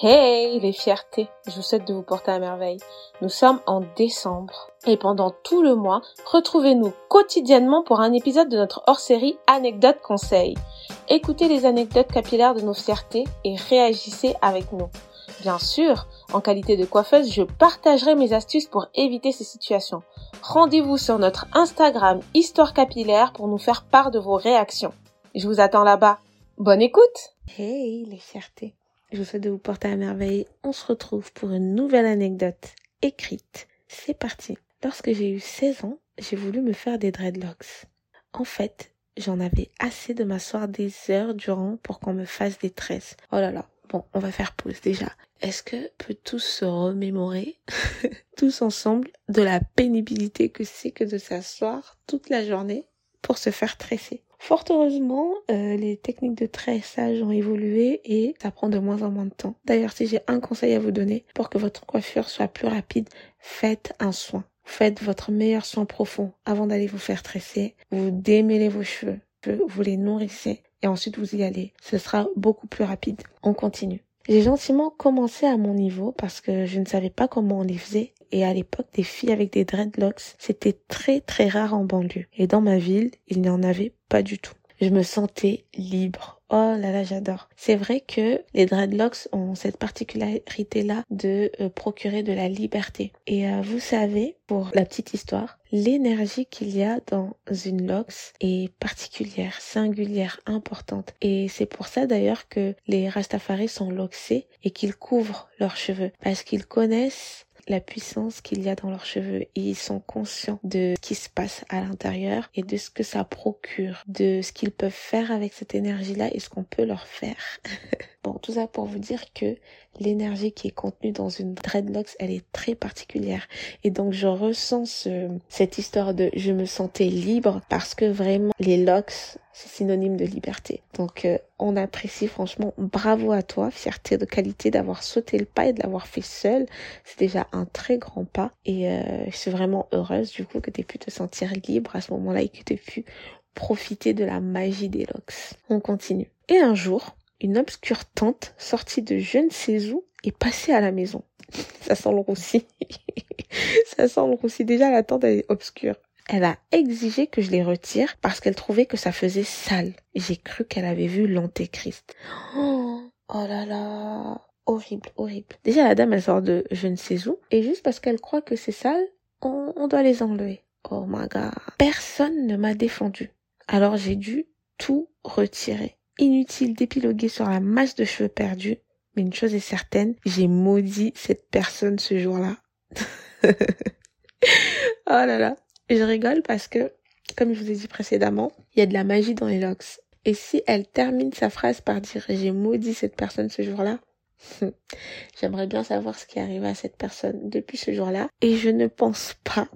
Hey les fiertés, je vous souhaite de vous porter à merveille. Nous sommes en décembre et pendant tout le mois, retrouvez-nous quotidiennement pour un épisode de notre hors-série Anecdotes Conseils. Écoutez les anecdotes capillaires de nos fiertés et réagissez avec nous. Bien sûr, en qualité de coiffeuse, je partagerai mes astuces pour éviter ces situations. Rendez-vous sur notre Instagram Histoire Capillaire pour nous faire part de vos réactions. Je vous attends là-bas. Bonne écoute Hey les fiertés je vous souhaite de vous porter à merveille. On se retrouve pour une nouvelle anecdote écrite. C'est parti. Lorsque j'ai eu 16 ans, j'ai voulu me faire des dreadlocks. En fait, j'en avais assez de m'asseoir des heures durant pour qu'on me fasse des tresses. Oh là là. Bon, on va faire pause déjà. Est-ce que peut tous se remémorer, tous ensemble, de la pénibilité que c'est que de s'asseoir toute la journée? Pour se faire tresser Fort heureusement, euh, les techniques de tressage ont évolué et ça prend de moins en moins de temps. D'ailleurs, si j'ai un conseil à vous donner pour que votre coiffure soit plus rapide, faites un soin. Faites votre meilleur soin profond avant d'aller vous faire tresser. Vous démêlez vos cheveux, vous les nourrissez et ensuite vous y allez. Ce sera beaucoup plus rapide. On continue. J'ai gentiment commencé à mon niveau parce que je ne savais pas comment on les faisait et à l'époque, des filles avec des dreadlocks, c'était très très rare en banlieue. Et dans ma ville, il n'y en avait pas du tout. Je me sentais libre. Oh là là, j'adore. C'est vrai que les dreadlocks ont cette particularité-là de euh, procurer de la liberté. Et euh, vous savez, pour la petite histoire, l'énergie qu'il y a dans une locks est particulière, singulière, importante. Et c'est pour ça d'ailleurs que les Rastafari sont loxés et qu'ils couvrent leurs cheveux. Parce qu'ils connaissent la puissance qu'il y a dans leurs cheveux et ils sont conscients de ce qui se passe à l'intérieur et de ce que ça procure, de ce qu'ils peuvent faire avec cette énergie-là et ce qu'on peut leur faire. bon, tout ça pour vous dire que l'énergie qui est contenue dans une dreadlocks, elle est très particulière. Et donc je ressens ce, cette histoire de je me sentais libre parce que vraiment les locks c'est synonyme de liberté. Donc euh, on apprécie franchement, bravo à toi, fierté de qualité d'avoir sauté le pas et de l'avoir fait seul. C'est déjà un très grand pas et euh, je suis vraiment heureuse du coup que tu aies pu te sentir libre à ce moment-là et que tu aies pu profiter de la magie des locks. On continue. Et un jour, une obscure tante sortie de je ne sais où est passée à la maison. Ça sent le roussi. Ça sent le roussi. Déjà, la tante est obscure. Elle a exigé que je les retire parce qu'elle trouvait que ça faisait sale. J'ai cru qu'elle avait vu l'antéchrist. Oh, oh là là. Horrible, horrible. Déjà, la dame, elle sort de je ne sais où. Et juste parce qu'elle croit que c'est sale, on, doit les enlever. Oh my god. Personne ne m'a défendu. Alors j'ai dû tout retirer. Inutile d'épiloguer sur la masse de cheveux perdus. Mais une chose est certaine, j'ai maudit cette personne ce jour-là. oh là là. Je rigole parce que, comme je vous ai dit précédemment, il y a de la magie dans les locks. Et si elle termine sa phrase par dire j'ai maudit cette personne ce jour-là, j'aimerais bien savoir ce qui est arrivé à cette personne depuis ce jour-là. Et je ne pense pas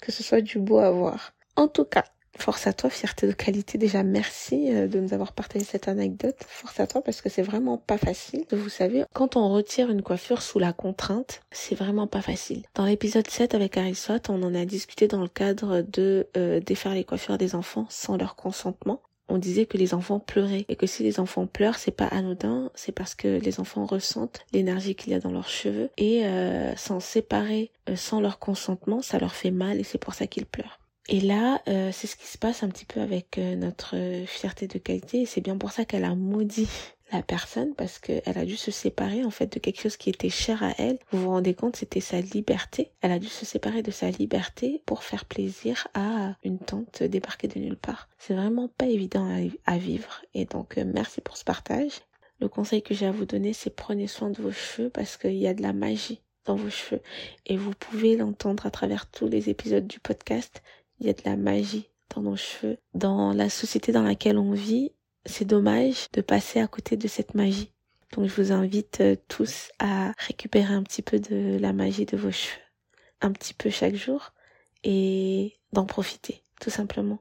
que ce soit du beau à voir. En tout cas, Force à toi, fierté de qualité. Déjà, merci euh, de nous avoir partagé cette anecdote. Force à toi parce que c'est vraiment pas facile. Vous savez, quand on retire une coiffure sous la contrainte, c'est vraiment pas facile. Dans l'épisode 7 avec Harissot, on en a discuté dans le cadre de euh, défaire les coiffures des enfants sans leur consentement. On disait que les enfants pleuraient et que si les enfants pleurent, c'est pas anodin, c'est parce que les enfants ressentent l'énergie qu'il y a dans leurs cheveux et euh, s'en séparer sans leur consentement, ça leur fait mal et c'est pour ça qu'ils pleurent. Et là, euh, c'est ce qui se passe un petit peu avec euh, notre fierté de qualité. Et c'est bien pour ça qu'elle a maudit la personne parce qu'elle a dû se séparer en fait de quelque chose qui était cher à elle. Vous vous rendez compte, c'était sa liberté. Elle a dû se séparer de sa liberté pour faire plaisir à une tante débarquée de nulle part. C'est vraiment pas évident à, vivre. Et donc, euh, merci pour ce partage. Le conseil que j'ai à vous donner, c'est prenez soin de vos cheveux parce qu'il y a de la magie dans vos cheveux. Et vous pouvez l'entendre à travers tous les épisodes du podcast il y a de la magie dans nos cheveux. Dans la société dans laquelle on vit, c'est dommage de passer à côté de cette magie. Donc je vous invite euh, tous à récupérer un petit peu de la magie de vos cheveux, un petit peu chaque jour, et d'en profiter, tout simplement.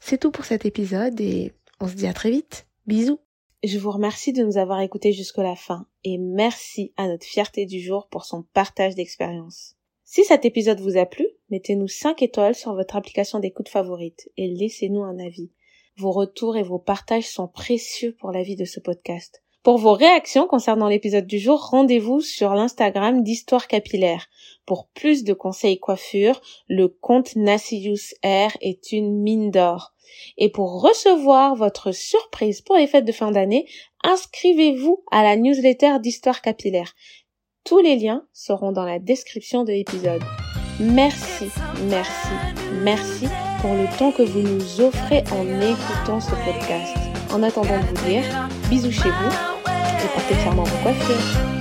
C'est tout pour cet épisode et on se dit à très vite. Bisous. Je vous remercie de nous avoir écoutés jusqu'à la fin et merci à notre fierté du jour pour son partage d'expérience. Si cet épisode vous a plu, mettez-nous 5 étoiles sur votre application d'écoute favorite et laissez-nous un avis. Vos retours et vos partages sont précieux pour la vie de ce podcast. Pour vos réactions concernant l'épisode du jour, rendez-vous sur l'Instagram d'Histoire Capillaire. Pour plus de conseils coiffure, le compte Nassius Air est une mine d'or. Et pour recevoir votre surprise pour les fêtes de fin d'année, inscrivez-vous à la newsletter d'Histoire Capillaire. Tous les liens seront dans la description de l'épisode. Merci, merci, merci pour le temps que vous nous offrez en écoutant ce podcast. En attendant de vous dire, bisous chez vous et portez fièrement vos coiffures.